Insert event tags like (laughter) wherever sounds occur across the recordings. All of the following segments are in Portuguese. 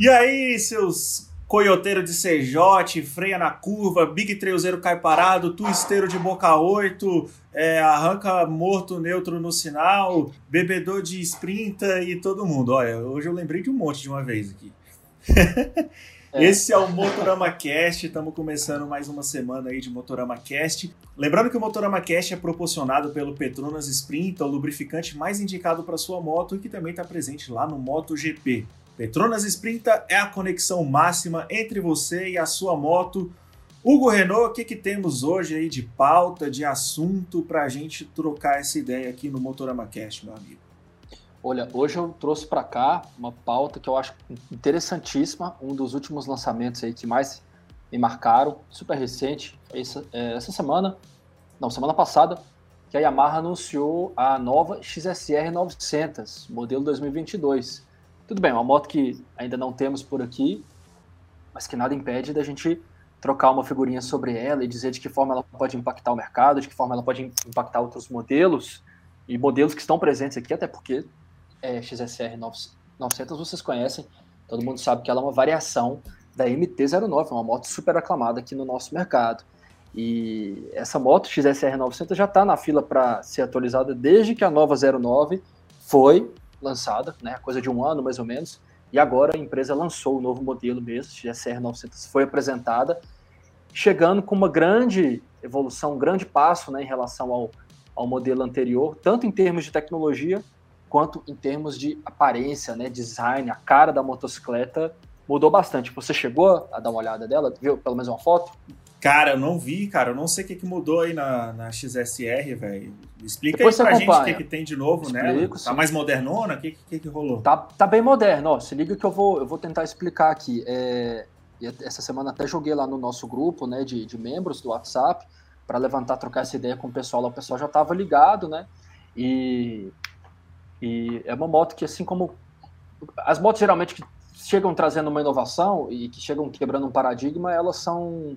E aí, seus coioteiro de CJ, freia na curva, Big Trailzeiro cai parado, twisteiro de boca 8, é, arranca morto neutro no sinal, bebedor de sprinta e todo mundo. Olha, hoje eu lembrei de um monte de uma vez aqui. (laughs) É. Esse é o Motorama Cast, estamos começando mais uma semana aí de Motorama Cast. Lembrando que o Motorama Cast é proporcionado pelo Petronas Sprint, o lubrificante mais indicado para sua moto e que também está presente lá no MotoGP. Petronas Sprinta é a conexão máxima entre você e a sua moto. Hugo Renault, o que, que temos hoje aí de pauta, de assunto para a gente trocar essa ideia aqui no Motorama Cast, meu amigo? Olha, hoje eu trouxe para cá uma pauta que eu acho interessantíssima, um dos últimos lançamentos aí que mais me marcaram, super recente, essa, é, essa semana, não, semana passada, que a Yamaha anunciou a nova XSR 900, modelo 2022. Tudo bem, uma moto que ainda não temos por aqui, mas que nada impede da gente trocar uma figurinha sobre ela e dizer de que forma ela pode impactar o mercado, de que forma ela pode impactar outros modelos e modelos que estão presentes aqui, até porque é, XSR 900 vocês conhecem, todo mundo sabe que ela é uma variação da MT-09, uma moto super aclamada aqui no nosso mercado. E essa moto XSR 900 já está na fila para ser atualizada desde que a nova 09 foi lançada, né, coisa de um ano mais ou menos, e agora a empresa lançou o novo modelo mesmo, GSR 900 foi apresentada, chegando com uma grande evolução, um grande passo né, em relação ao, ao modelo anterior, tanto em termos de tecnologia quanto em termos de aparência, né, design, a cara da motocicleta mudou bastante. Você chegou a dar uma olhada dela, viu pelo menos uma foto? Cara, eu não vi, cara. Eu não sei o que, que mudou aí na, na XSR, velho. Explica Depois aí pra gente o que, que tem de novo Explico, nela. Tá sim. mais modernona? O que, que, que rolou? Tá, tá bem moderno, ó. Se liga que eu vou, eu vou tentar explicar aqui. É, essa semana até joguei lá no nosso grupo, né, de, de membros do WhatsApp, para levantar, trocar essa ideia com o pessoal. O pessoal já tava ligado, né? E, e é uma moto que, assim como as motos geralmente que chegam trazendo uma inovação e que chegam quebrando um paradigma, elas são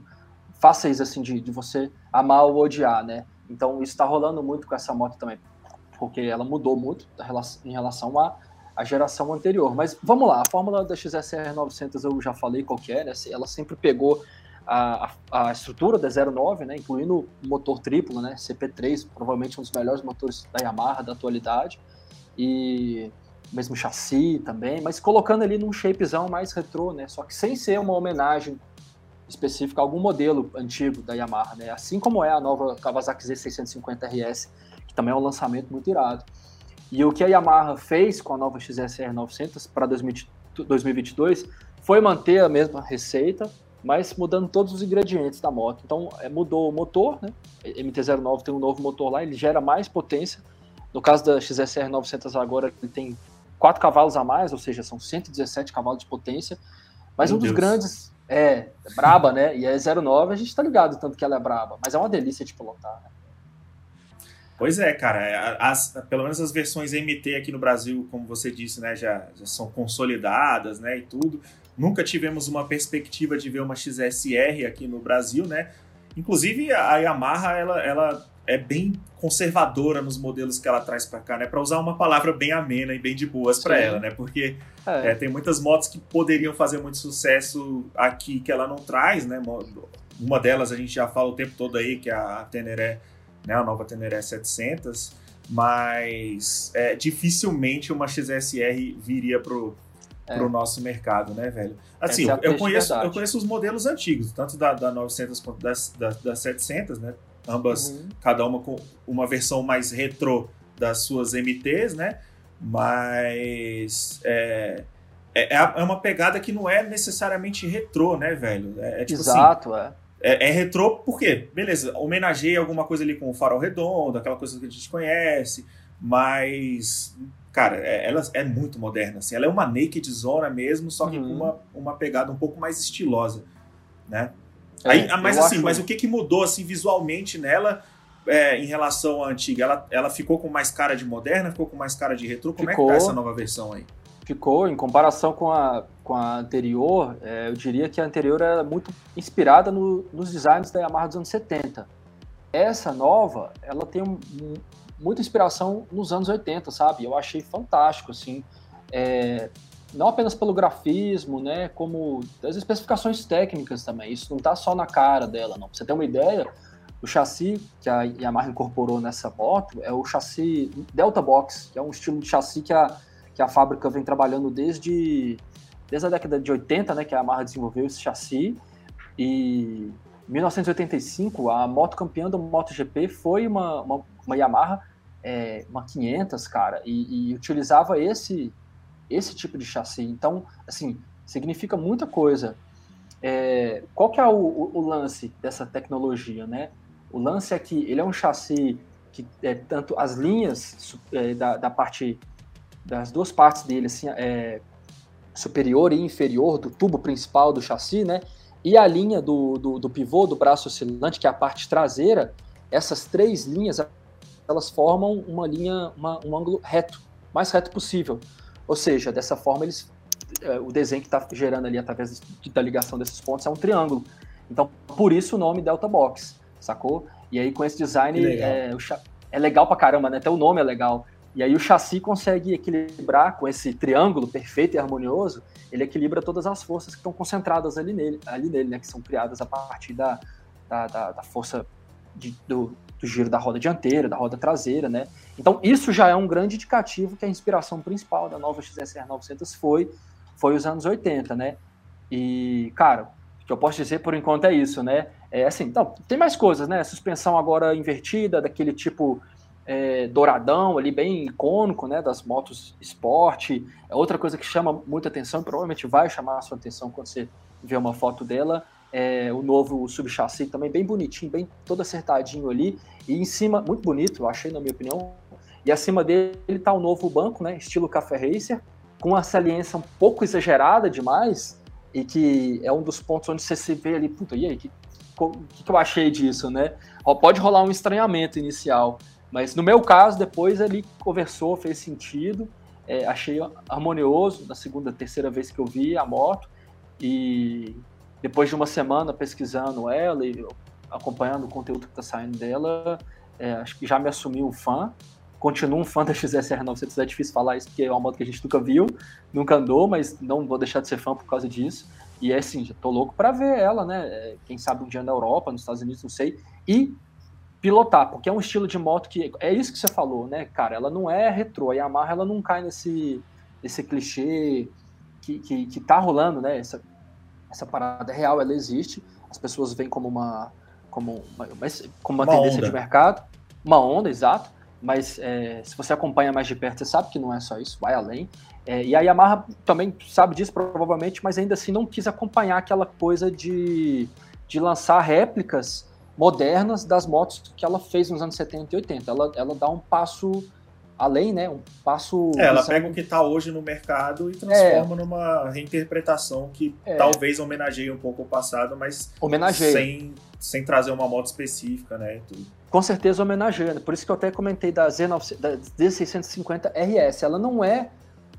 fáceis assim de, de você amar ou odiar, né? Então isso está rolando muito com essa moto também, porque ela mudou muito em relação à, à geração anterior. Mas vamos lá, a fórmula da XSR 900 eu já falei qual é, né? Ela sempre pegou a, a, estrutura da 09, né? Incluindo o motor triplo, né? CP3, provavelmente um dos melhores motores da Yamaha da atualidade e mesmo chassi também, mas colocando ali num shapezão mais retrô, né? Só que sem ser uma homenagem específica algum modelo antigo da Yamaha, né? Assim como é a nova Kawasaki Z650RS, que também é um lançamento muito irado. E o que a Yamaha fez com a nova XSR 900 para 2022 foi manter a mesma receita, mas mudando todos os ingredientes da moto. Então, é, mudou o motor, né? MT-09 tem um novo motor lá, ele gera mais potência. No caso da XSR 900 agora, ele tem 4 cavalos a mais, ou seja, são 117 cavalos de potência. Mas Meu um dos Deus. grandes é, é braba, né? E é 09, a gente tá ligado tanto que ela é braba, mas é uma delícia de pilotar, né? Pois é, cara. É, as, pelo menos as versões MT aqui no Brasil, como você disse, né, já, já são consolidadas, né, e tudo. Nunca tivemos uma perspectiva de ver uma XSR aqui no Brasil, né? Inclusive a Yamaha, ela, ela é bem conservadora nos modelos que ela traz para cá, né? Para usar uma palavra bem amena e bem de boas para ela, né? Porque é. É, tem muitas motos que poderiam fazer muito sucesso aqui que ela não traz, né? Uma delas a gente já fala o tempo todo aí, que é a Teneré, né? A nova Teneré 700, mas é, dificilmente uma XSR viria pro é. pro nosso mercado, né, velho? Assim, é eu, conheço, eu conheço os modelos antigos, tanto da, da 900 quanto da, da, da 700, né? Ambas, uhum. cada uma com uma versão mais retrô das suas MTs, né? Mas é, é, é, é uma pegada que não é necessariamente retrô, né, velho? É, é tipo assim, Exato, assim, é. é. É retrô porque, beleza, homenageia alguma coisa ali com o farol redondo, aquela coisa que a gente conhece, mas, cara, é, ela é muito moderna, assim. Ela é uma naked zona mesmo, só que uhum. com uma, uma pegada um pouco mais estilosa, né? Aí, é, mas assim, acho... mas o que, que mudou assim visualmente nela é, em relação à antiga? Ela, ela ficou com mais cara de moderna, ficou com mais cara de retrô? Como ficou, é que tá essa nova versão aí? Ficou, em comparação com a, com a anterior, é, eu diria que a anterior era muito inspirada no, nos designs da Yamaha dos anos 70. Essa nova, ela tem um, um, muita inspiração nos anos 80, sabe? Eu achei fantástico, assim. É, não apenas pelo grafismo, né, como as especificações técnicas também. Isso não está só na cara dela, não. Pra você ter uma ideia, o chassi que a Yamaha incorporou nessa moto é o chassi Delta Box, que é um estilo de chassi que a, que a fábrica vem trabalhando desde, desde a década de 80, né, que a Yamaha desenvolveu esse chassi. E em 1985, a moto campeã do MotoGP foi uma, uma, uma Yamaha, é, uma 500, cara, e, e utilizava esse esse tipo de chassi. Então, assim, significa muita coisa. É, qual que é o, o, o, lance dessa tecnologia, né? O lance é que ele é um chassi que é tanto as linhas é, da, da, parte das duas partes dele, assim, é, superior e inferior do tubo principal do chassi, né? E a linha do, do, do pivô do braço oscilante, que é a parte traseira, essas três linhas elas formam uma linha, uma, um ângulo reto, mais reto possível. Ou seja, dessa forma eles é, o desenho que está gerando ali através da ligação desses pontos é um triângulo. Então, por isso o nome Delta Box, sacou? E aí com esse design legal. É, é, legal pra caramba, né? Até o nome é legal. E aí o chassi consegue equilibrar com esse triângulo perfeito e harmonioso, ele equilibra todas as forças que estão concentradas ali nele, ali nele, né? Que são criadas a partir da, da, da, da força de, do, do giro da roda dianteira, da roda traseira, né? Então isso já é um grande indicativo que a inspiração principal da nova XSR 900 foi foi os anos 80, né? E cara, o que eu posso dizer por enquanto é isso, né? É assim, então, tem mais coisas, né? Suspensão agora invertida, daquele tipo é, douradão ali, bem icônico, né? Das motos esporte. É outra coisa que chama muita atenção, provavelmente vai chamar a sua atenção quando você vê uma foto dela, é, o novo subchassi também bem bonitinho, bem todo acertadinho ali, e em cima, muito bonito, eu achei na minha opinião, e acima dele está o novo banco, né, estilo Café Racer, com uma saliência um pouco exagerada demais, e que é um dos pontos onde você se vê ali, puta, e aí, que, que, que eu achei disso, né? Pode rolar um estranhamento inicial, mas no meu caso, depois ele conversou, fez sentido, é, achei harmonioso na segunda, terceira vez que eu vi a moto, e depois de uma semana pesquisando ela e acompanhando o conteúdo que está saindo dela, é, acho que já me assumi um fã. Continuo um fã da XSR 900, é difícil falar isso porque é uma moto que a gente nunca viu, nunca andou, mas não vou deixar de ser fã por causa disso. E é assim, já tô louco para ver ela, né? É, quem sabe um dia na Europa, nos Estados Unidos, não sei. E pilotar, porque é um estilo de moto que é isso que você falou, né, cara? Ela não é retrô, a Yamaha ela não cai nesse, nesse clichê que, que, que tá rolando, né? Essa, essa parada é real, ela existe, as pessoas veem como uma, como uma, como uma, uma tendência onda. de mercado, uma onda, exato, mas é, se você acompanha mais de perto, você sabe que não é só isso, vai além. É, e a Yamaha também sabe disso, provavelmente, mas ainda assim não quis acompanhar aquela coisa de, de lançar réplicas modernas das motos que ela fez nos anos 70 e 80. Ela, ela dá um passo além, né? Um passo. É, ela pega o que está hoje no mercado e transforma é. numa reinterpretação que é. talvez homenageie um pouco o passado, mas sem, sem trazer uma moto específica, né? Com certeza homenageando. Por isso que eu até comentei da, Z9, da Z650 RS. Ela não é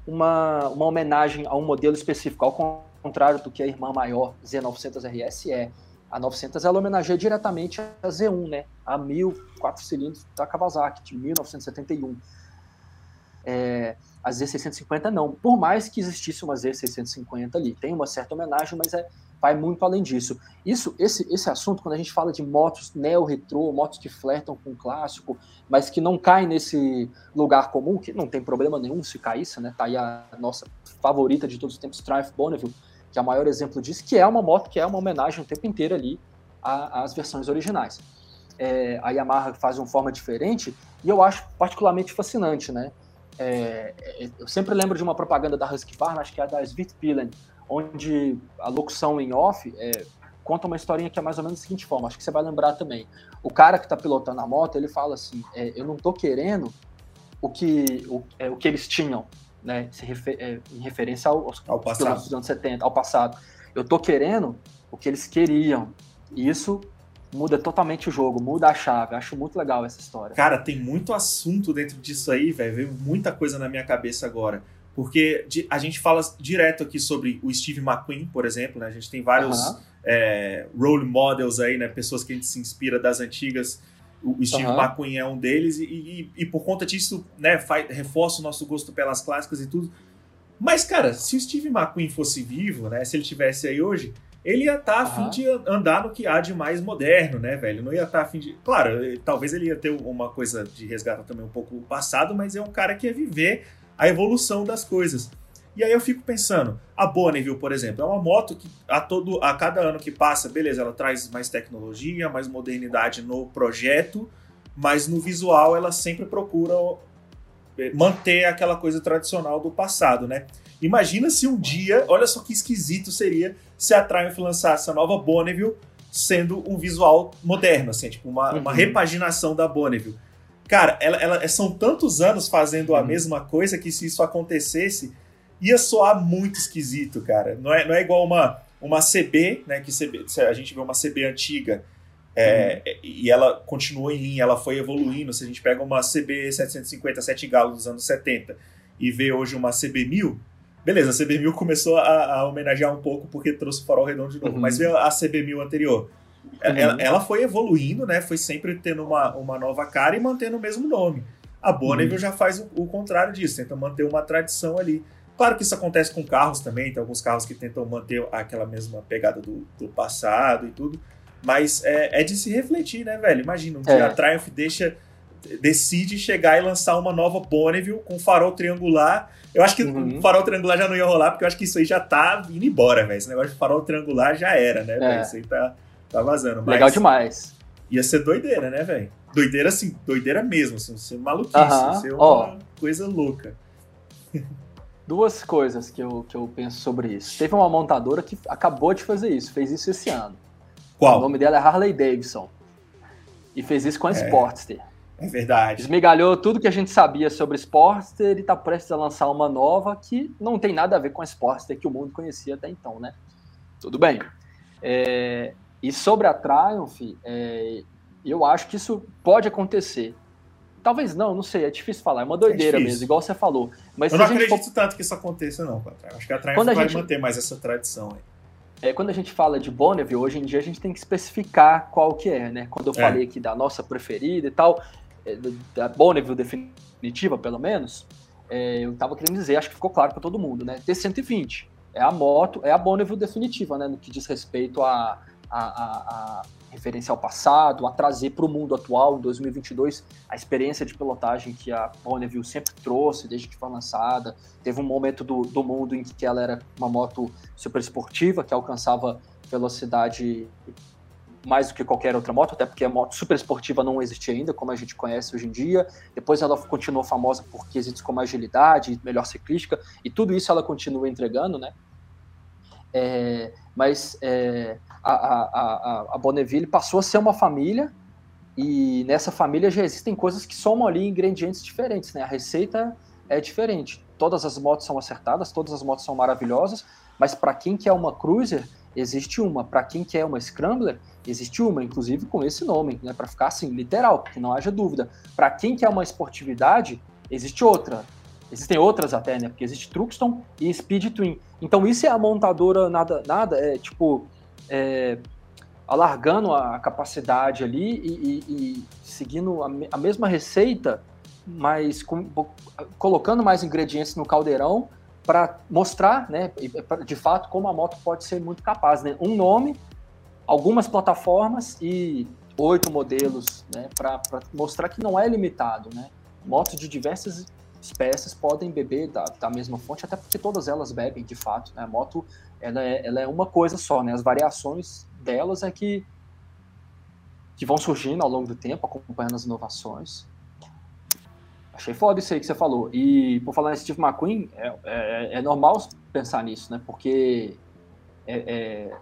uma, uma homenagem a um modelo específico, ao contrário do que a irmã maior Z900 RS é. A 900 ela homenageia diretamente a Z1, né? A 1000, 4 cilindros da Kawasaki, de 1971. É, a Z650 não. Por mais que existisse uma Z650 ali, tem uma certa homenagem, mas é, vai muito além disso. Isso, esse, esse assunto, quando a gente fala de motos neo-retrô, motos que flertam com o clássico, mas que não caem nesse lugar comum, que não tem problema nenhum se caísse, né? Tá aí a nossa favorita de todos os tempos, Triumph Bonneville, que é o maior exemplo disso, que é uma moto que é uma homenagem o tempo inteiro ali às versões originais. É, a Yamaha faz uma forma diferente e eu acho particularmente fascinante, né? É, é, eu sempre lembro de uma propaganda da Husqvarna, acho que é da Svitpilen, onde a locução em off é, conta uma historinha que é mais ou menos da seguinte forma, acho que você vai lembrar também. O cara que está pilotando a moto, ele fala assim, é, eu não estou querendo o que, o, é, o que eles tinham, né, refer, é, em referência aos, ao aos pilotos dos anos 70, ao passado. Eu estou querendo o que eles queriam. E isso muda totalmente o jogo, muda a chave. Acho muito legal essa história. Cara, tem muito assunto dentro disso aí, velho. Veio muita coisa na minha cabeça agora. Porque a gente fala direto aqui sobre o Steve McQueen, por exemplo, né? A gente tem vários uh -huh. é, role models aí, né? Pessoas que a gente se inspira das antigas. O Steve uh -huh. McQueen é um deles. E, e, e, por conta disso, né? Faz, reforça o nosso gosto pelas clássicas e tudo. Mas, cara, se o Steve McQueen fosse vivo, né? Se ele tivesse aí hoje, ele ia estar tá a fim de andar no que há de mais moderno, né, velho? Não ia estar tá a fim de. Claro, talvez ele ia ter uma coisa de resgatar também um pouco o passado, mas é um cara que ia viver a evolução das coisas. E aí eu fico pensando, a Bonneville, por exemplo, é uma moto que a, todo, a cada ano que passa, beleza, ela traz mais tecnologia, mais modernidade no projeto, mas no visual ela sempre procura eh, manter aquela coisa tradicional do passado, né? Imagina se um dia, olha só que esquisito seria se a Triumph lançasse a nova Bonneville sendo um visual moderno, assim, tipo uma, uhum. uma repaginação da Bonneville. Cara, ela, ela, são tantos anos fazendo a uhum. mesma coisa que se isso acontecesse, ia soar muito esquisito, cara. Não é, não é igual uma, uma CB, né? Que CB, a gente vê uma CB antiga é, uhum. e ela continua em linha, ela foi evoluindo. Se a gente pega uma CB 750 7 galos dos anos 70 e vê hoje uma CB 1000, beleza, a CB 1000 começou a, a, homenagear um pouco porque trouxe o farol redondo de novo, uhum. mas vê a CB 1000 anterior. Uhum. Ela, ela, foi evoluindo, né? Foi sempre tendo uma, uma nova cara e mantendo o mesmo nome. A Bonneville uhum. já faz o, o contrário disso, tenta manter uma tradição ali. Claro que isso acontece com carros também, tem alguns carros que tentam manter aquela mesma pegada do, do passado e tudo, mas é, é, de se refletir, né, velho? Imagina, um é. dia a Triumph deixa, decide chegar e lançar uma nova Bonneville com farol triangular. Eu acho que uhum. o farol triangular já não ia rolar, porque eu acho que isso aí já tá indo embora, velho. Esse negócio de farol triangular já era, né? É. Isso aí tá, tá vazando. Mas Legal demais. Ia ser doideira, né, velho? Doideira, assim, doideira mesmo, assim, ser maluquice, uhum. ser uma oh. coisa louca. (laughs) duas coisas que eu, que eu penso sobre isso. Teve uma montadora que acabou de fazer isso, fez isso esse ano. Qual? O nome dela é Harley Davidson. E fez isso com a é, Sportster. É verdade. Esmigalhou tudo que a gente sabia sobre Sportster e está prestes a lançar uma nova que não tem nada a ver com a Sportster que o mundo conhecia até então, né? Tudo bem. É, e sobre a Triumph, é, eu acho que isso pode acontecer. Talvez não, não sei, é difícil falar, é uma doideira é mesmo, igual você falou. Mas eu não acredito for... tanto que isso aconteça, não, Acho que a Triumph vai gente... manter mais essa tradição aí. É, quando a gente fala de Bonneville, hoje em dia a gente tem que especificar qual que é, né? Quando eu é. falei aqui da nossa preferida e tal, é, da Bonneville definitiva, pelo menos, é, eu tava querendo dizer, acho que ficou claro para todo mundo, né? T120 é a moto, é a Bonneville definitiva, né? No que diz respeito a, a, a, a referência ao passado, a trazer para o mundo atual, em 2022, a experiência de pilotagem que a Bonneville sempre trouxe desde que foi lançada. Teve um momento do, do mundo em que ela era uma moto super esportiva, que alcançava velocidade mais do que qualquer outra moto, até porque a moto super esportiva não existia ainda, como a gente conhece hoje em dia. Depois ela continuou famosa por quesitos como agilidade, melhor ciclística, e tudo isso ela continua entregando, né? É, mas é, a, a, a, Bonneville passou a ser uma família e nessa família já existem coisas que somam ali ingredientes diferentes, né? A receita é diferente. Todas as motos são acertadas, todas as motos são maravilhosas, mas para quem quer uma cruiser, existe uma. Para quem quer uma scrambler, existe uma, inclusive com esse nome, né? Para ficar assim, literal, que não haja dúvida. Para quem quer uma esportividade, existe outra. Existem outras até, né? Porque existe Truxton e Speed Twin. Então isso é a montadora nada, nada é tipo é, alargando a capacidade ali e, e, e seguindo a, a, mesma receita, mas com, colocando mais ingredientes no caldeirão para mostrar, né, de fato, como a moto pode ser muito capaz, né? Um nome, algumas plataformas e oito modelos, né, para mostrar que não é limitado, né? Motos de diversas espécies podem beber da, da mesma fonte, até porque todas elas bebem de fato. Né? A moto ela é, ela é uma coisa só, né? as variações delas é que, que vão surgindo ao longo do tempo, acompanhando as inovações. Achei foda isso aí que você falou. E por falar em Steve McQueen, é, é, é normal pensar nisso, né? Porque é, é,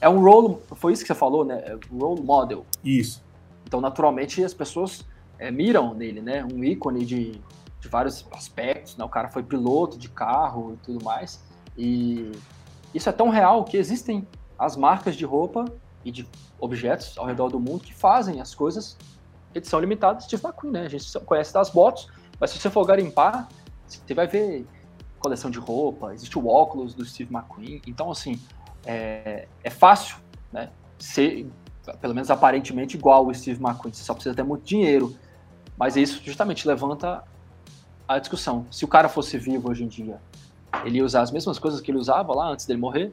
é, um role, foi isso que você falou, né? É role model. Isso. Então, naturalmente, as pessoas é, miram nele, né? Um ícone de, de vários aspectos, né? O cara foi piloto de carro e tudo mais. E isso é tão real que existem as marcas de roupa e de objetos ao redor do mundo que fazem as coisas edição limitada Steve McQueen, né? A gente conhece das bots, mas se você for garimpar, você vai ver coleção de roupa, existe o óculos do Steve McQueen. Então, assim, é, é fácil, né? Ser, pelo menos aparentemente, igual o Steve McQueen. Você só precisa ter muito dinheiro. Mas isso justamente levanta a discussão. Se o cara fosse vivo hoje em dia, ele ia usar as mesmas coisas que ele usava lá antes dele morrer?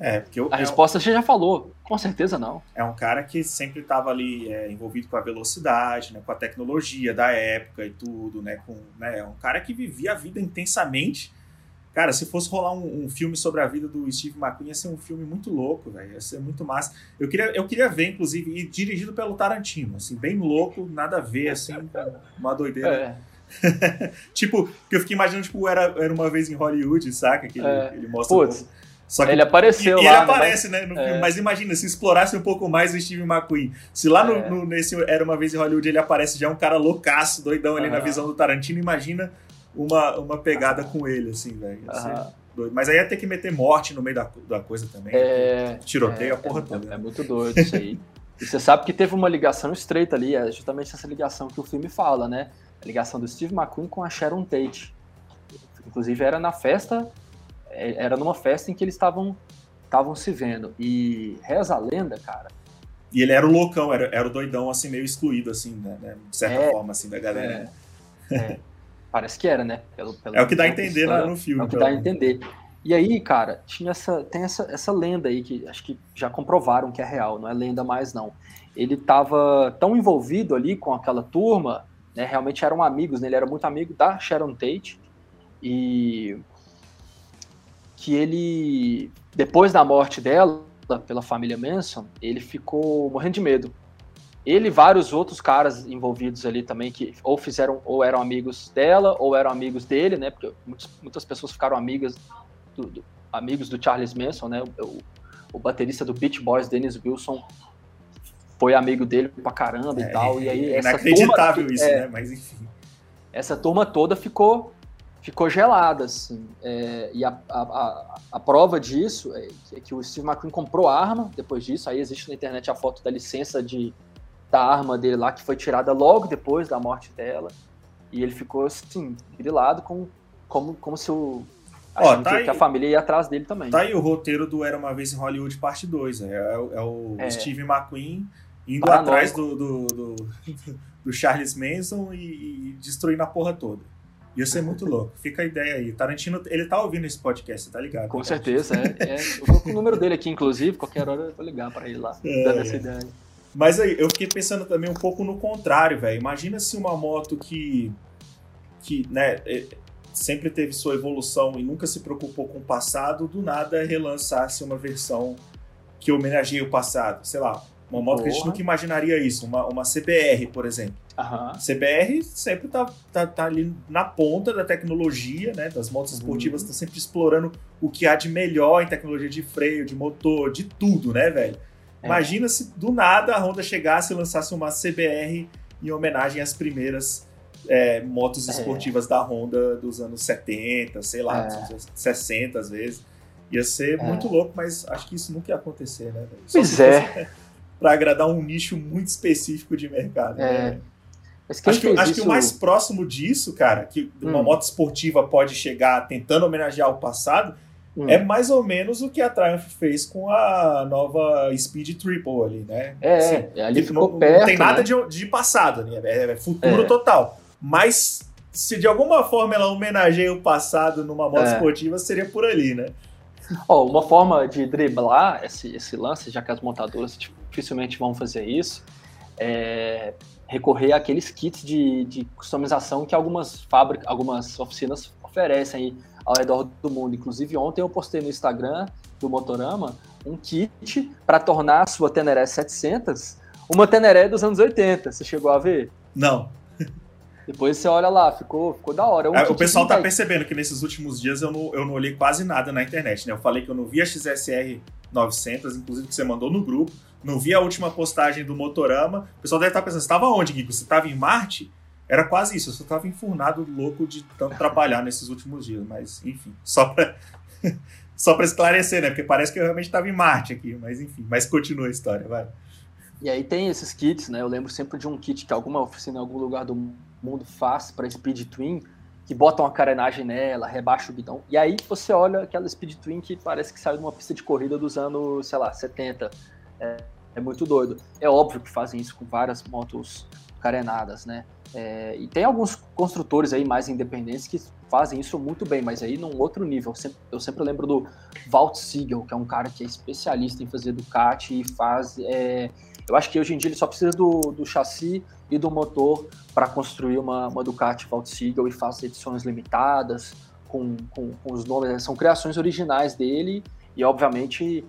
É, porque eu, a é resposta um, você já falou, com certeza não. É um cara que sempre estava ali é, envolvido com a velocidade, né, com a tecnologia da época e tudo, né, com, né, é um cara que vivia a vida intensamente. Cara, se fosse rolar um, um, filme sobre a vida do Steve McQueen, ia ser um filme muito louco, velho. Ia ser muito massa. Eu queria, eu queria ver, inclusive, e dirigido pelo Tarantino, assim, bem louco, nada a ver, assim, uma doideira. É. (laughs) tipo, que eu fiquei imaginando, tipo, era, era uma vez em Hollywood, saca? Que ele, é. ele mostra. Putz. Só que, ele apareceu e, lá. ele né? aparece, né, no é. filme. Mas imagina, se explorasse um pouco mais o Steve McQueen. Se lá no, é. no, nesse Era Uma Vez em Hollywood ele aparece já um cara loucaço, doidão ali na visão do Tarantino, imagina uma, uma pegada com ele, assim, velho. Mas aí ia ter que meter morte no meio da, da coisa também. É, tiroteio é, a porra é, toda. É, muito doido isso aí. (laughs) e você sabe que teve uma ligação estreita ali, é justamente essa ligação que o filme fala, né? A ligação do Steve McQueen com a Sharon Tate. Inclusive era na festa, era numa festa em que eles estavam estavam se vendo. E reza a lenda, cara. E ele era o loucão, era, era o doidão, assim, meio excluído, assim, né? né de certa é, forma, assim, da galera. É, é. Parece que era, né? Pelo, pelo é o que dá a entender lá no filme. É o que dá a entender. E aí, cara, tinha essa, tem essa, essa lenda aí que acho que já comprovaram que é real, não é lenda mais não. Ele estava tão envolvido ali com aquela turma, né? Realmente eram amigos, né? Ele era muito amigo da Sharon Tate e que ele depois da morte dela pela família Manson, ele ficou morrendo de medo ele e vários outros caras envolvidos ali também que ou fizeram ou eram amigos dela ou eram amigos dele, né? Porque muitas, muitas pessoas ficaram amigas do, do, amigos do Charles Manson, né? O, o, baterista do Beach Boys, Dennis Wilson, foi amigo dele pra caramba é, e tal. E aí é inacreditável turma, isso, é, né? Mas enfim. Essa turma toda ficou ficou gelada, assim. É, e a, a, a, a, prova disso é que, é que o Steve McQueen comprou arma depois disso. Aí existe na internet a foto da licença de da arma dele lá, que foi tirada logo depois da morte dela. E ele ficou assim, grilado com, como, como se o. Ó, tá que, aí, a família ia atrás dele também. Tá aí o roteiro do Era Uma Vez em Hollywood, parte 2. É, é, é, o é. Steve McQueen indo Paranoico. atrás do, do, do, (laughs) do, Charles Manson e, e destruindo a porra toda. Ia ser muito louco. Fica a ideia aí. Tarantino, ele tá ouvindo esse podcast, tá ligado? Com certeza, é, é. Eu vou com o número dele aqui, inclusive, qualquer hora eu vou ligar para ele lá, (laughs) é, dando essa ideia. Mas aí, eu fiquei pensando também um pouco no contrário, velho. Imagina se uma moto que, que né, é, sempre teve sua evolução e nunca se preocupou com o passado, do nada relançasse uma versão que homenageie o passado. Sei lá, uma moto Porra. que a gente nunca imaginaria isso. Uma, uma CBR, por exemplo. Uhum. CBR sempre tá, tá, tá, ali na ponta da tecnologia, né? Das motos uhum. esportivas estão sempre explorando o que há de melhor em tecnologia de freio, de motor, de tudo, né, velho? É. Imagina se do nada a Honda chegasse e lançasse uma CBR em homenagem às primeiras é, motos é. esportivas é. da Honda dos anos 70, sei lá, é. 60 às vezes. Ia ser é. muito louco, mas acho que isso nunca ia acontecer, né? Pois é. (laughs) Para agradar um nicho muito específico de mercado. É. Né? acho, que, acho isso... que o mais próximo disso, cara, que uma hum. moto esportiva pode chegar tentando homenagear o passado, Hum. É mais ou menos o que a Triumph fez com a nova Speed Triple ali, né? É, assim, ali ficou não, perto. Não tem nada né? de, de passado, né? É, é futuro é. total. Mas se de alguma forma ela homenageia o passado numa moto é. esportiva, seria por ali, né? Oh, uma forma de driblar esse, esse lance, já que as montadoras dificilmente vão fazer isso, é recorrer àqueles kits de, de customização que algumas fábricas, algumas oficinas oferecem aí ao redor do mundo. Inclusive, ontem eu postei no Instagram do Motorama um kit para tornar a sua Teneré 700 uma Teneré dos anos 80. Você chegou a ver? Não. Depois você olha lá, ficou, ficou da hora. Um é, o pessoal tá percebendo que nesses últimos dias eu não, eu não olhei quase nada na internet, né? Eu falei que eu não vi a XSR 900, inclusive que você mandou no grupo, não vi a última postagem do Motorama. O pessoal deve estar pensando, você estava onde, Gui? Você estava em Marte? Era quase isso, eu só tava enfurnado, louco de tanto trabalhar (laughs) nesses últimos dias, mas enfim, só pra, (laughs) só esclarecer, né? Porque parece que eu realmente tava em Marte aqui, mas enfim, mas continua a história, vai. E aí tem esses kits, né? Eu lembro sempre de um kit que alguma oficina em algum lugar do mundo faz para Speed Twin, que bota uma carenagem nela, rebaixa o guidão. E aí você olha aquela Speed Twin que parece que saiu de uma pista de corrida dos anos, sei lá, 70. É, é muito doido. É óbvio que fazem isso com várias motos carenadas, né? É, e tem alguns construtores aí mais independentes que fazem isso muito bem, mas aí num outro nível. Eu sempre, eu sempre lembro do Walt Siegel, que é um cara que é especialista em fazer Ducati e faz. É, eu acho que hoje em dia ele só precisa do, do chassi e do motor para construir uma, uma Ducati Walt Siegel e faz edições limitadas com, com, com os nomes. Né? São criações originais dele e, obviamente,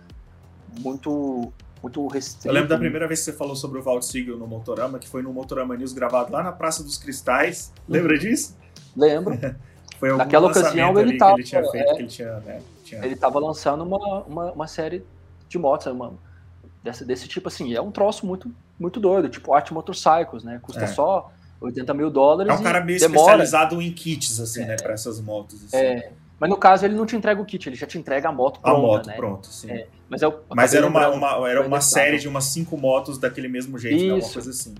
muito muito restrito. Eu lembro da primeira vez que você falou sobre o Siegel no Motorama, que foi no Motorama News gravado lá na Praça dos Cristais. Lembra uhum. disso? Lembro. (laughs) foi Naquela ocasião ele estava. Ele tinha feito, é, ele tinha, né, tinha... Ele estava lançando uma, uma, uma, série de motos, uma, desse, desse tipo assim. É um troço muito, muito doido, tipo Art Motorcycles, né? Custa é. só 80 mil dólares. É um cara meio demora. especializado em kits, assim, né, é. né? Para essas motos. Assim. É. Mas no caso ele não te entrega o kit, ele já te entrega a moto pronta, A moto né? pronto, sim. É, mas eu mas era uma, uma era uma série de umas cinco motos daquele mesmo jeito, Isso. Né? uma coisa assim.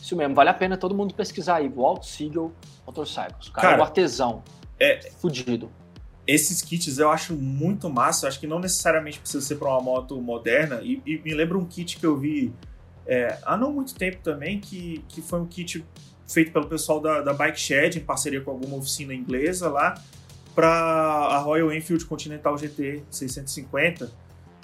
Isso mesmo, vale a pena todo mundo pesquisar aí, Walt Siegel Motorcycles. O cara, cara é um artesão. É, fudido. Esses kits eu acho muito massa, eu acho que não necessariamente precisa ser para uma moto moderna, e, e, me lembra um kit que eu vi é, há não muito tempo também, que, que foi um kit feito pelo pessoal da, da Bike Shed, em parceria com alguma oficina inglesa lá, para a Royal Enfield Continental GT 650, que uhum.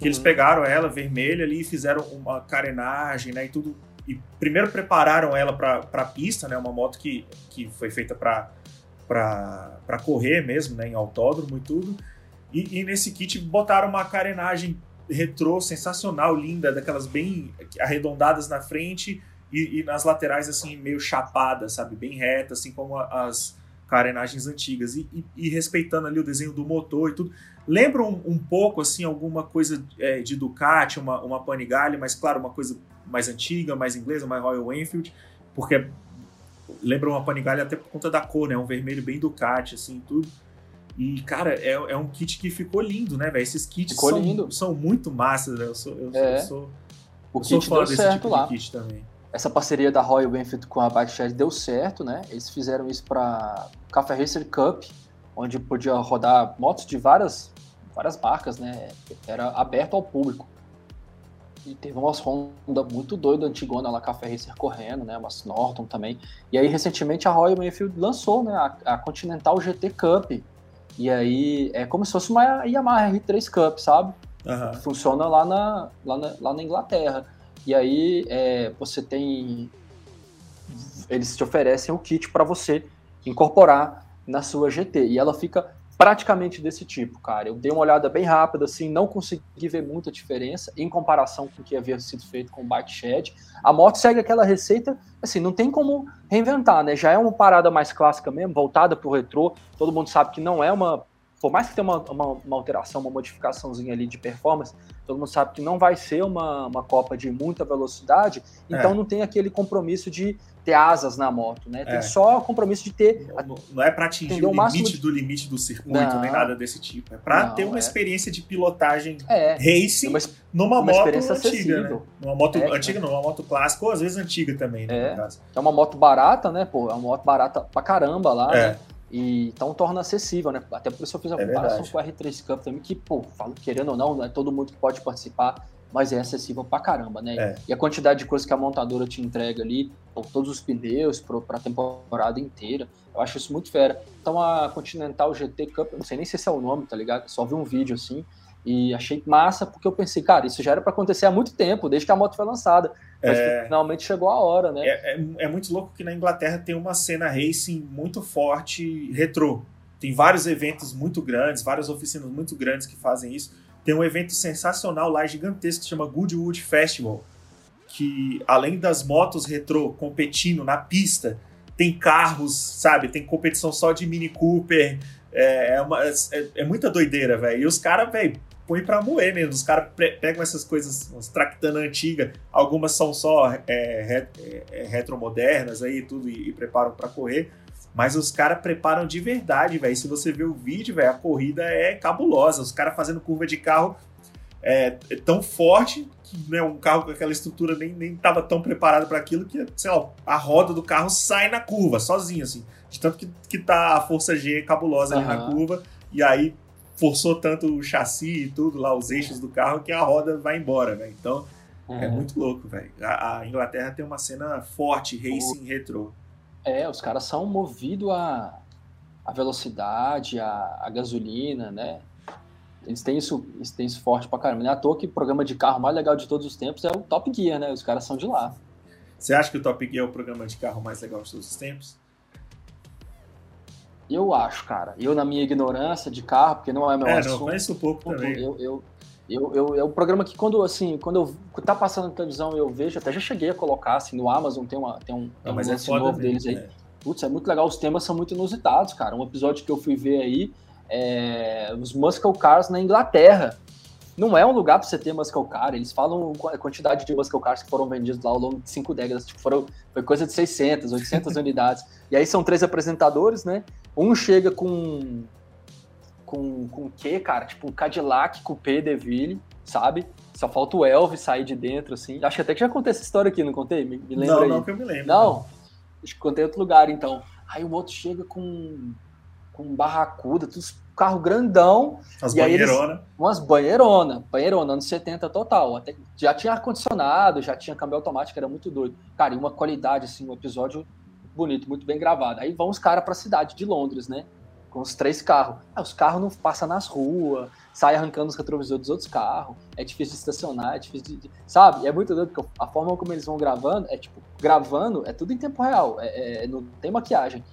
eles pegaram ela vermelha ali e fizeram uma carenagem, né, e tudo. E primeiro prepararam ela para a pista, né, uma moto que, que foi feita para para correr mesmo, né, em autódromo e tudo. E, e, nesse kit botaram uma carenagem retrô sensacional, linda, daquelas bem arredondadas na frente e, e nas laterais assim meio chapadas, sabe, bem reta, assim como as carenagens antigas e, e, e, respeitando ali o desenho do motor e tudo. Lembra um, um pouco, assim, alguma coisa é, de Ducati, uma, uma Panigale, mas claro, uma coisa mais antiga, mais inglesa, mais Royal Enfield, porque lembra uma Panigale até por conta da cor, né? Um vermelho bem Ducati, assim, tudo. E, cara, é, é um kit que ficou lindo, né, velho? Esses kits são, são, muito massas, né? Eu sou, eu, é. eu sou, o eu sou fã desse tipo lá. de kit também essa parceria da Royal Benefit com a Bike Shed deu certo, né? Eles fizeram isso para Café Racer Cup, onde podia rodar motos de várias, várias marcas, né? Era aberto ao público. E teve umas Honda muito doidas, antigona lá, Café Racer correndo, né? Umas Norton também. E aí, recentemente, a Royal Enfield lançou, né? A, a Continental GT Cup. E aí, é como se fosse uma Yamaha R3 Cup, sabe? Uhum. Funciona lá na, lá na, lá na Inglaterra. E aí é, você tem. Eles te oferecem o kit para você incorporar na sua GT. E ela fica praticamente desse tipo, cara. Eu dei uma olhada bem rápida, assim, não consegui ver muita diferença em comparação com o que havia sido feito com o Bike Shed. A moto segue aquela receita, assim, não tem como reinventar, né? Já é uma parada mais clássica mesmo, voltada para o retrô. Todo mundo sabe que não é uma por mais que tenha uma, uma, uma, alteração, uma modificaçãozinha ali de performance, todo mundo sabe que não vai ser uma, uma Copa de muita velocidade, então é. não tem aquele compromisso de ter asas na moto, né? Tem é. só o compromisso de ter. Não, não é para atingir o, limite de... do limite do circuito, não, nem nada desse tipo. É para ter uma é. experiência de pilotagem é. racing uma, numa uma moto antiga, acessível. né? Numa moto é, antiga, não, uma moto clássica, ou às vezes antiga também, né? É. é uma moto barata, né? Pô, é uma moto barata pra caramba lá, é. né? E, então torna acessível, né? Até por isso eu fiz a é comparação com o R3 Cup também, que, pô, falo, querendo ou não, não é todo mundo que pode participar, mas é acessível pra caramba, né? É. E a quantidade de coisas que a montadora te entrega ali, por todos os pneus, pro, pra temporada inteira, eu acho isso muito fera. Então a Continental GT Cup, não sei nem se esse é o nome, tá ligado? Só vi um vídeo assim, e achei massa porque eu pensei, cara, isso já era para acontecer há muito tempo, desde que a moto foi lançada. Mas é... finalmente chegou a hora, né? É, é, é, muito louco que na Inglaterra tem uma cena racing muito forte retrô. Tem vários eventos muito grandes, várias oficinas muito grandes que fazem isso. Tem um evento sensacional lá, gigantesco, que se chama Goodwood Festival, que além das motos retrô competindo na pista, tem carros, sabe? Tem competição só de Mini Cooper. É, é, uma, é, é muita doideira, velho. E os caras, velho, põe pra moer mesmo. Os caras pegam essas coisas, umas tractana antiga, algumas são só é, é, é, retromodernas aí tudo e, e preparam para correr. Mas os caras preparam de verdade, velho. Se você ver o vídeo, velho, a corrida é cabulosa. Os caras fazendo curva de carro é, é, tão forte que né, um carro com aquela estrutura nem, nem tava tão preparado para aquilo que, sei lá, a roda do carro sai na curva, sozinho, assim. De tanto que, que tá a força G cabulosa ali uhum. na curva. E aí forçou tanto o chassi e tudo lá, os eixos do carro, que a roda vai embora, né? Então, É, é muito louco, velho. A, a, Inglaterra tem uma cena forte, racing o... retrô. É, os caras são movidos a, a velocidade, a, a gasolina, né? Eles têm isso, eles têm isso forte pra caramba. Não é à toa que o programa de carro mais legal de todos os tempos é o Top Gear, né? Os caras são de lá. Você acha que o Top Gear é o programa de carro mais legal de todos os tempos? Eu acho, cara. Eu, na minha ignorância de carro, porque não é meu é, assunto. Não, conheço pouco também. Eu, eu, eu, eu, é um programa que quando, assim, quando eu tá passando na televisão eu vejo, até já cheguei a colocar, assim, no Amazon tem, uma, tem um, tem um lance é novo deles aí. É. Putz, é muito legal, os temas são muito inusitados, cara. Um episódio que eu fui ver aí, é, os Muscle Cars na Inglaterra. Não é um lugar para você ter Muscle Car, eles falam a quantidade de Muscle Cars que foram vendidos lá ao longo de cinco décadas, tipo, foram, foi coisa de 600, 800 (laughs) unidades. E aí são três apresentadores, né? Um chega com com com o quê, cara? Tipo um Cadillac Coupé Deville, sabe? Só falta o Elvis sair de dentro, assim. Acho que até que já contei essa história aqui, não contei? Me, me lembra não, aí. não que eu me lembro. Não? Acho que contei em outro lugar, então. Aí o outro chega com com barracuda, tudo carro grandão. As banheironas. Umas banheironas, banheirona, anos 70 total. Até, já tinha ar-condicionado, já tinha câmbio automático, era muito doido. Cara, e uma qualidade, assim, um episódio bonito, muito bem gravado. Aí vão os caras pra cidade de Londres, né? Com os três carros. Aí os carros não passam nas ruas, sai arrancando os retrovisores dos outros carros. É difícil de estacionar, é difícil de. Sabe? É muito doido, porque a forma como eles vão gravando é tipo, gravando é tudo em tempo real, é, é não tem maquiagem.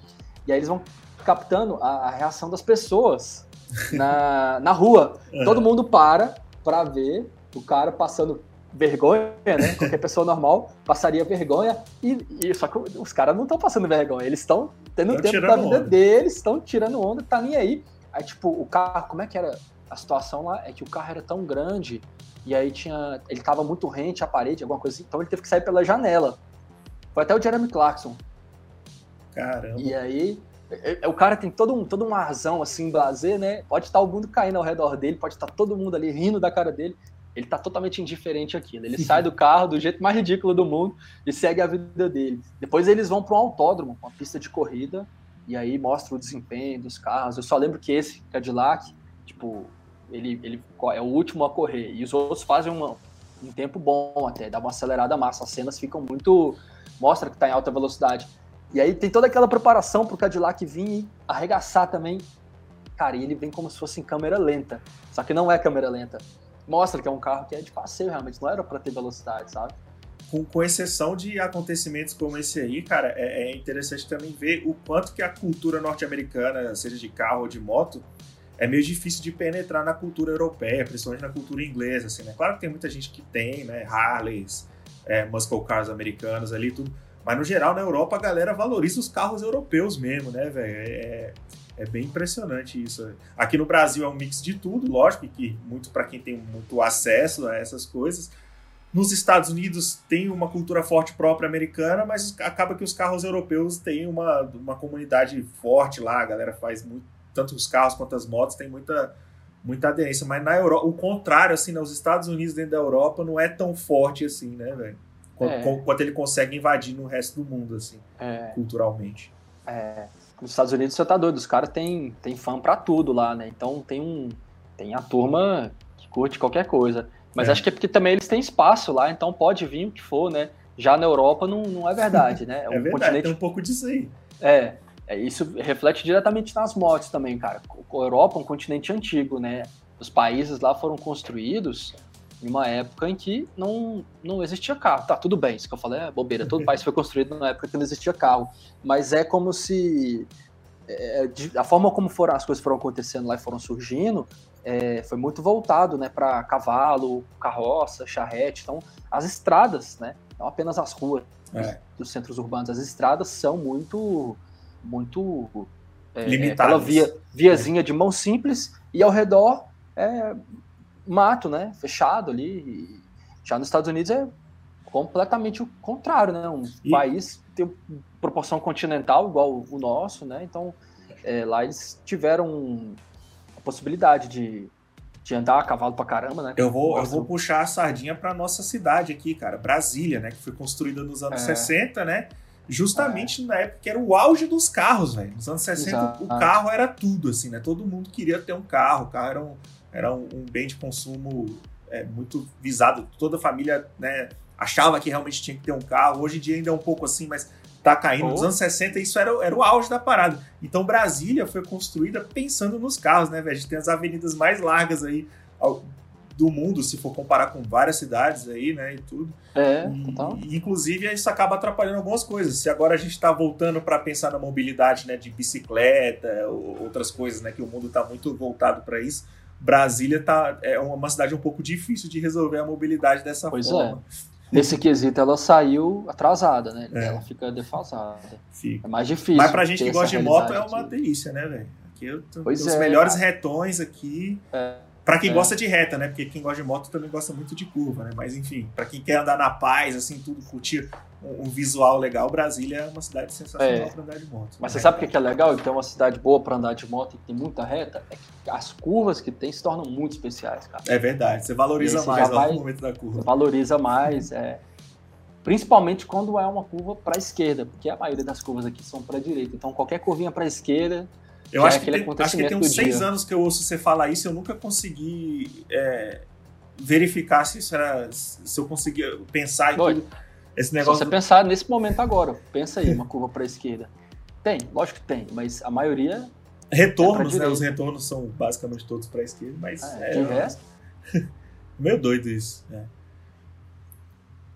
E aí eles vão captando a, a reação das pessoas na, na rua. (laughs) É. Todo mundo para para ver o cara passando vergonha, né? (laughs) Qualquer pessoa normal passaria vergonha. E, e só que os caras não estão passando vergonha, eles estão tendo tão tempo da vida onda. deles, estão tirando onda, tá nem aí. Aí, tipo, o carro, como é que era? A situação lá é que o carro era tão grande e aí tinha. Ele tava muito rente à parede, alguma coisa assim, então ele teve que sair pela janela. Foi até o Jeremy Clarkson. Caramba. E aí é, é, o cara tem todo um, todo um arzão assim, blazer, né? Pode estar o mundo caindo ao redor dele, pode estar todo mundo ali rindo da cara dele. Ele tá totalmente indiferente àquilo. Ele sai do carro do jeito mais ridículo do mundo e segue a vida dele. Depois eles vão para um autódromo, uma pista de corrida, e aí mostra o desempenho dos carros. Eu só lembro que esse Cadillac, tipo, ele, ele é o último a correr. E os outros fazem uma, um tempo bom até, dá uma acelerada massa. As cenas ficam muito. mostra que tá em alta velocidade. E aí tem toda aquela preparação pro Cadillac vir e arregaçar também. Cara, e ele vem como se fosse em câmera lenta. Só que não é câmera lenta. Mostra que é um carro que é de passeio, realmente. Não era para ter velocidade, sabe? Com, com, exceção de acontecimentos como esse aí, cara, é, é interessante também ver o quanto que a cultura norte-americana, seja de carro ou de moto, é meio difícil de penetrar na cultura europeia, principalmente na cultura inglesa, assim, né? Claro que tem muita gente que tem, né? Harleys, é, muscle cars americanos ali, tudo mas no geral, na Europa, a galera valoriza os carros europeus mesmo, né, velho? É, é, bem impressionante isso. Aqui no Brasil é um mix de tudo, lógico, que muito para quem tem muito acesso a essas coisas. Nos Estados Unidos tem uma cultura forte própria americana, mas acaba que os carros europeus têm uma, uma comunidade forte lá, a galera faz muito, tanto os carros quanto as motos, tem muita, muita aderência. Mas na Europa, o contrário, assim, nos Estados Unidos, dentro da Europa, não é tão forte assim, né, velho? é. quanto ele consegue invadir no resto do mundo, assim, é. culturalmente. É. Nos Estados Unidos você tá doido, os caras têm tem fã pra tudo lá, né? Então tem um. Tem a turma que curte qualquer coisa. Mas é. acho que é porque também eles têm espaço lá, então pode vir o que for, né? Já na Europa não, não é verdade, né? (laughs) É, um é verdade, continente... tem um pouco disso aí. É, é, isso reflete diretamente nas motos também, cara. A Europa é um continente antigo, né? Os países lá foram construídos em uma época em que não, não existia carro. Tá, tudo bem, isso que eu falei é bobeira. Todo país foi construído numa época que não existia carro. Mas é como se. É, de, a forma como foram, as coisas foram acontecendo lá e foram surgindo é, foi muito voltado né, para cavalo, carroça, charrete. Então, as estradas, né, não apenas as ruas é. dos centros urbanos, as estradas são muito. muito é, Limitadas. Aquela via, viazinha de mão simples e ao redor é, mato, né? Fechado ali. Já nos Estados Unidos é completamente o contrário, né? Um e... país tem proporção continental igual o nosso, né? Então é, lá eles tiveram a possibilidade de, de andar a cavalo pra caramba, né? Eu vou, eu vou puxar a sardinha pra nossa cidade aqui, cara, Brasília, né? Que foi construída nos anos é. 60, né? Justamente é. na época que era o auge dos carros, velho. Nos anos 60 Exato. o carro era tudo, assim, né? Todo mundo queria ter um carro, o carro era um, era um, um bem de consumo é, muito visado. Toda a família né, achava que realmente tinha que ter um carro. Hoje em dia ainda é um pouco assim, mas tá caindo. Oh. Nos anos 60, isso era, era o auge da parada. Então, Brasília foi construída pensando nos carros, né, velho? A gente tem as avenidas mais largas aí do mundo, se for comparar com várias cidades aí, né, e tudo. É, total. E, inclusive, isso acaba atrapalhando algumas coisas. Se agora a gente está voltando para pensar na mobilidade, né, de bicicleta, outras coisas, né, que o mundo está muito voltado para isso, Brasília tá, é uma cidade um pouco difícil de resolver a mobilidade dessa pois forma. É. Nesse quesito, ela saiu atrasada, né? É. Ela fica defasada. Fica. É mais difícil. Mas pra gente que gosta de moto, é uma delícia, né, velho? Aqui eu tô, pois os é, melhores cara. retões aqui. É. Para quem é. gosta de reta, né? Porque quem gosta de moto também gosta muito de curva, né? Mas enfim, para quem quer andar na paz, assim, tudo, curtir um, um visual legal, Brasília é uma cidade sensacional é. para andar de moto. Mas né? você sabe o que é legal? Que é uma cidade boa para andar de moto e tem muita reta? É que as curvas que tem se tornam muito especiais, cara. É verdade, você valoriza mais vai, momento da curva. Valoriza mais, é. Principalmente quando é uma curva para a esquerda, porque a maioria das curvas aqui são para a direita. Então qualquer curvinha para a esquerda eu acho, é que tem, acho que tem uns seis dia. anos que eu ouço você falar isso, eu nunca consegui é, verificar se isso era. se eu conseguia pensar em tudo. Esse negócio. Se você pensar nesse momento agora, pensa aí, uma curva para a esquerda. Tem, lógico que tem, mas a maioria. Retornos, é né? Os retornos são basicamente todos para a esquerda, mas. É, de é, resto. (laughs) Meio doido isso. É.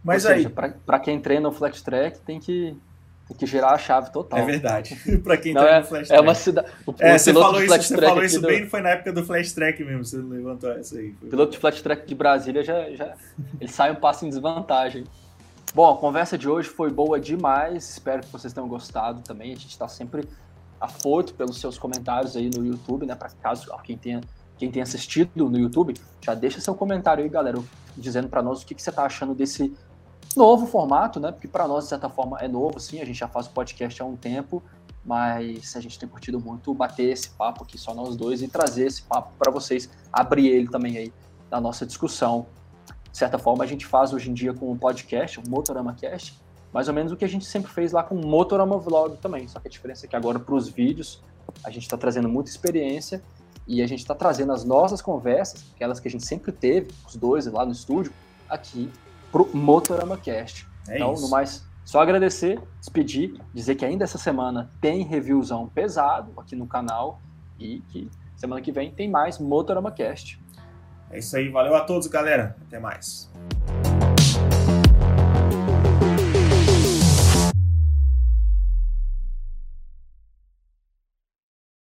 Mas Ou aí. Para quem treina o flat track, tem que tem que girar a chave total. É verdade. (laughs) para quem tá é, no Flash Track. É uma cidade. É, você falou isso, você falou isso do... bem, foi na época do Flash Track mesmo, você levantou essa aí. O piloto de Flash Track de Brasília já, já ele sai um passo em desvantagem. Bom, a conversa de hoje foi boa demais. Espero que vocês tenham gostado também. A gente está sempre afoito pelos seus comentários aí no YouTube, né? Para caso quem tenha, quem tenha assistido no YouTube, já deixa seu comentário aí, galera, dizendo para nós o que, que você está achando desse novo formato, né? Porque para nós, de certa forma, é novo, sim. A gente já faz o podcast há um tempo, mas a gente tem curtido muito bater esse papo aqui só nós dois e trazer esse papo para vocês, abrir ele também aí na nossa discussão. De certa forma, a gente faz hoje em dia com o um podcast, o um Motorama Cast, mais ou menos o que a gente sempre fez lá com o Motorama Vlog também. Só que a diferença é que agora, para os vídeos, a gente está trazendo muita experiência e a gente está trazendo as nossas conversas, aquelas que a gente sempre teve, os dois lá no estúdio, aqui pro Motorama Cast. É então, isso. no mais, só agradecer, despedir, dizer que ainda essa semana tem reviewzão pesado aqui no canal e que semana que vem tem mais Motorama Cast. É isso aí, valeu a todos, galera. Até mais.